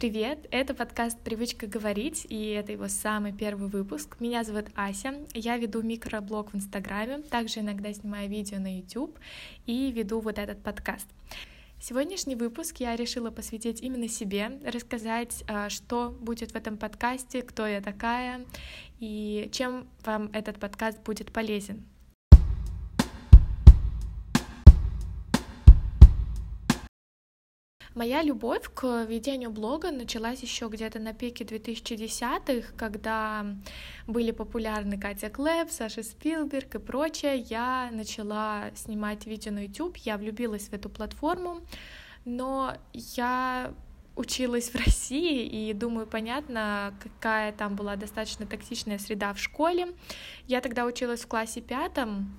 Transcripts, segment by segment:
Привет, это подкаст «Привычка говорить», и это его самый первый выпуск. Меня зовут Ася, я веду микроблог в Инстаграме, также иногда снимаю видео на YouTube и веду вот этот подкаст. Сегодняшний выпуск я решила посвятить именно себе, рассказать, а, что будет в этом подкасте, кто я такая и чем вам этот подкаст будет полезен. Моя любовь к ведению блога началась еще где-то на пике 2010-х, когда были популярны Катя Клэп, Саша Спилберг и прочее. Я начала снимать видео на YouTube, я влюбилась в эту платформу, но я училась в России, и думаю, понятно, какая там была достаточно токсичная среда в школе. Я тогда училась в классе пятом,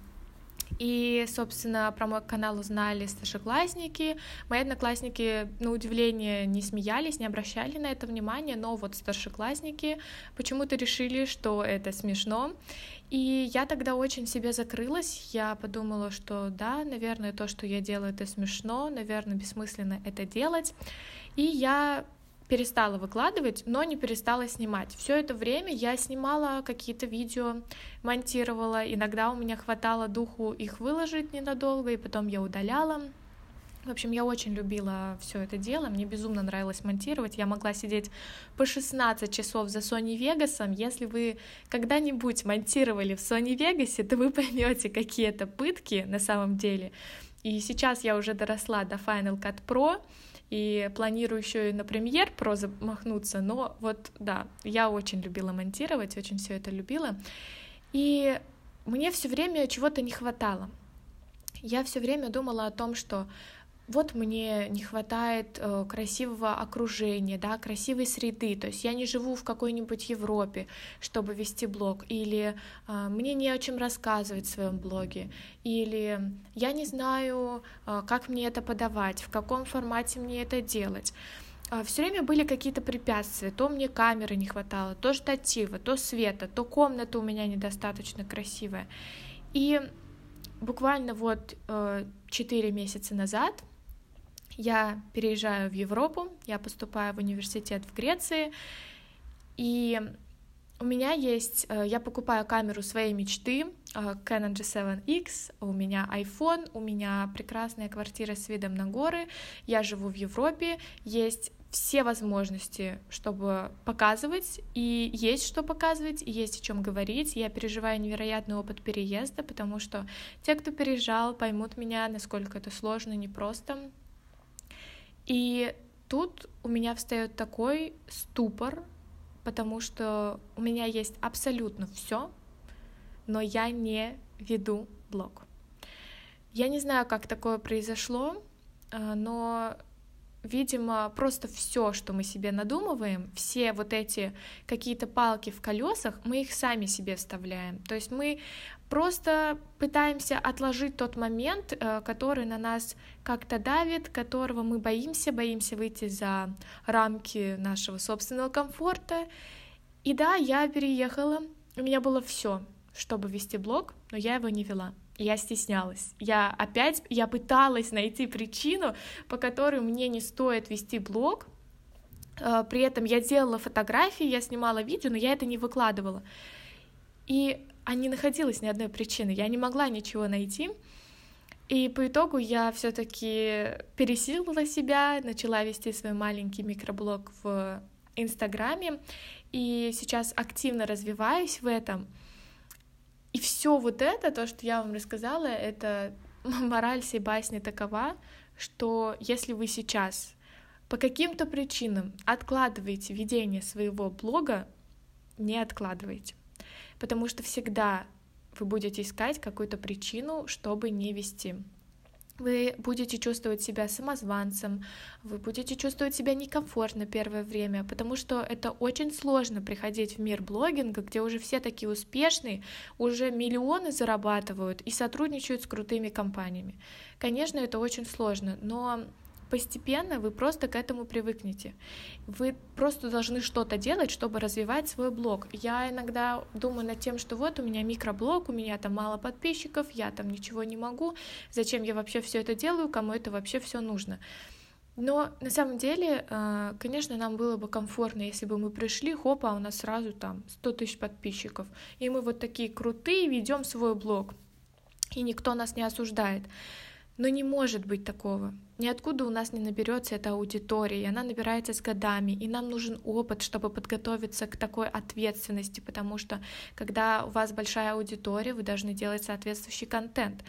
и, собственно, про мой канал узнали старшеклассники. Мои одноклассники, на удивление, не смеялись, не обращали на это внимания, но вот старшеклассники почему-то решили, что это смешно. И я тогда очень себе закрылась. Я подумала, что да, наверное, то, что я делаю, это смешно, наверное, бессмысленно это делать. И я перестала выкладывать, но не перестала снимать. Все это время я снимала какие-то видео, монтировала. Иногда у меня хватало духу их выложить ненадолго, и потом я удаляла. В общем, я очень любила все это дело, мне безумно нравилось монтировать. Я могла сидеть по 16 часов за Sony Vegas. Если вы когда-нибудь монтировали в Sony Vegas, то вы поймете, какие это пытки на самом деле. И сейчас я уже доросла до Final Cut Pro, и планирую еще и на премьер про замахнуться, но вот да, я очень любила монтировать, очень все это любила, и мне все время чего-то не хватало. Я все время думала о том, что вот мне не хватает э, красивого окружения, да, красивой среды, то есть я не живу в какой-нибудь Европе, чтобы вести блог, или э, мне не о чем рассказывать в своем блоге, или я не знаю, э, как мне это подавать, в каком формате мне это делать. Э, Все время были какие-то препятствия, то мне камеры не хватало, то штатива, то света, то комната у меня недостаточно красивая. И буквально вот э, 4 месяца назад я переезжаю в Европу, я поступаю в университет в Греции, и у меня есть, э, я покупаю камеру своей мечты, э, Canon G7X, у меня iPhone, у меня прекрасная квартира с видом на горы, я живу в Европе, есть все возможности, чтобы показывать, и есть что показывать, и есть о чем говорить. Я переживаю невероятный опыт переезда, потому что те, кто переезжал, поймут меня, насколько это сложно, непросто. И тут у меня встает такой ступор, потому что у меня есть абсолютно все, но я не веду блог. Я не знаю, как такое произошло, э, но видимо, просто все, что мы себе надумываем, все вот эти какие-то палки в колесах, мы их сами себе вставляем. То есть мы просто пытаемся отложить тот момент, э, который на нас как-то давит, которого мы боимся, боимся выйти за рамки нашего собственного комфорта. И да, я переехала, у меня было все, чтобы вести блог, но я его не вела я стеснялась. Я опять, я пыталась найти причину, по которой мне не стоит вести блог. Э, при этом я делала фотографии, я снимала видео, но я это не выкладывала. И а не находилось ни одной причины, я не могла ничего найти. И по итогу я все-таки пересилила себя, начала вести свой маленький микроблог в Инстаграме, и сейчас активно развиваюсь в этом — и все вот это, то, что я вам рассказала, это мораль всей басни такова, что если вы сейчас по каким-то причинам откладываете ведение своего блога, не откладывайте. Потому что всегда вы будете искать какую-то причину, чтобы не вести вы будете чувствовать себя самозванцем, вы будете чувствовать себя некомфортно первое время, потому что это очень сложно приходить в мир блогинга, где уже все такие успешные, уже миллионы зарабатывают и сотрудничают с крутыми компаниями. Конечно, это очень сложно, но постепенно вы просто к этому привыкнете. Вы просто должны что-то делать, чтобы развивать свой блог. Я иногда думаю над тем, что вот у меня микроблог, у меня там мало подписчиков, я там ничего не могу, зачем я вообще все это делаю, кому это вообще все нужно. Но на самом деле, э, конечно, нам было бы комфортно, если бы мы пришли, хопа, а у нас сразу там 100 тысяч подписчиков, и мы вот такие крутые ведем свой блог, и никто нас не осуждает. Но не может быть такого. Ниоткуда у нас не наберется эта аудитория, и она набирается с годами, и нам нужен опыт, чтобы подготовиться к такой ответственности, потому что когда у вас большая аудитория, вы должны делать соответствующий контент.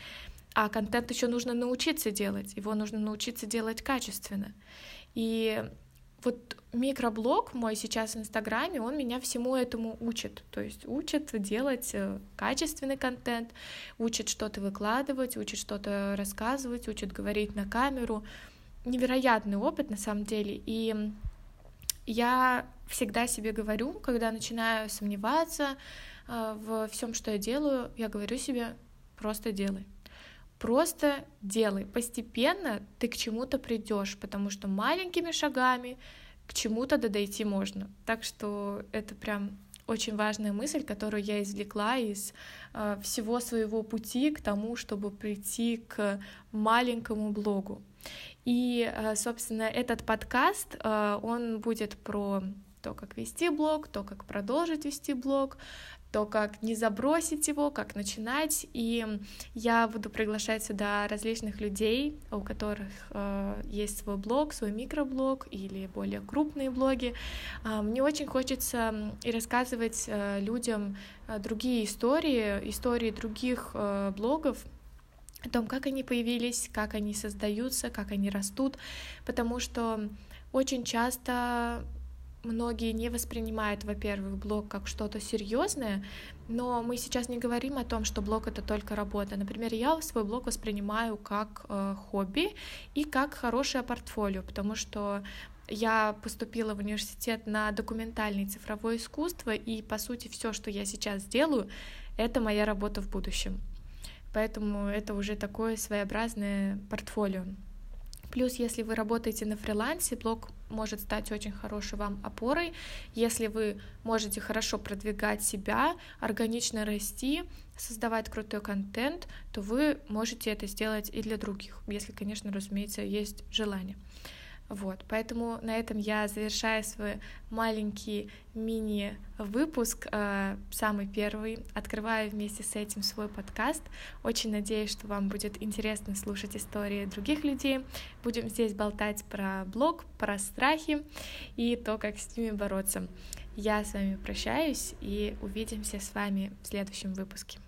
А контент еще нужно научиться делать, его нужно научиться делать качественно. И вот микроблог мой сейчас в Инстаграме, он меня всему этому учит. То есть учит делать э, качественный контент, учит что-то выкладывать, учит что-то рассказывать, учит говорить на камеру. Невероятный опыт на самом деле. И я всегда себе говорю, когда начинаю сомневаться э, в всем, что я делаю, я говорю себе, просто делай. Просто делай. Постепенно ты к чему-то придешь, потому что маленькими шагами к чему-то дойти можно. Так что это прям очень важная мысль, которую я извлекла из э, всего своего пути к тому, чтобы прийти к маленькому блогу. И, э, собственно, этот подкаст, э, он будет про то, как вести блог, то, как продолжить вести блог, то, как не забросить его, как начинать. И я буду приглашать сюда различных людей, у которых э, есть свой блог, свой микроблог или более крупные блоги. Э, мне очень хочется и рассказывать э, людям э, другие истории, истории других э, блогов, о том, как они появились, как они создаются, как они растут, потому что очень часто многие не воспринимают, во-первых, блог как что-то серьезное, но мы сейчас не говорим о том, что блог это только работа. Например, я свой блог воспринимаю как э, хобби и как хорошее портфолио, потому что я поступила в университет на документальное цифровое искусство, и по сути все, что я сейчас делаю, это моя работа в будущем. Поэтому это уже такое своеобразное портфолио. Плюс, если вы работаете на фрилансе, блог может стать очень хорошей вам опорой. Если вы можете хорошо продвигать себя, органично расти, создавать крутой контент, то вы можете это сделать и для других, если, конечно, разумеется, есть желание. Вот, поэтому на этом я завершаю свой маленький мини-выпуск, э, самый первый. Открываю вместе с этим свой подкаст. Очень надеюсь, что вам будет интересно слушать истории других людей. Будем здесь болтать про блог, про страхи и то, как с ними бороться. Я с вами прощаюсь и увидимся с вами в следующем выпуске.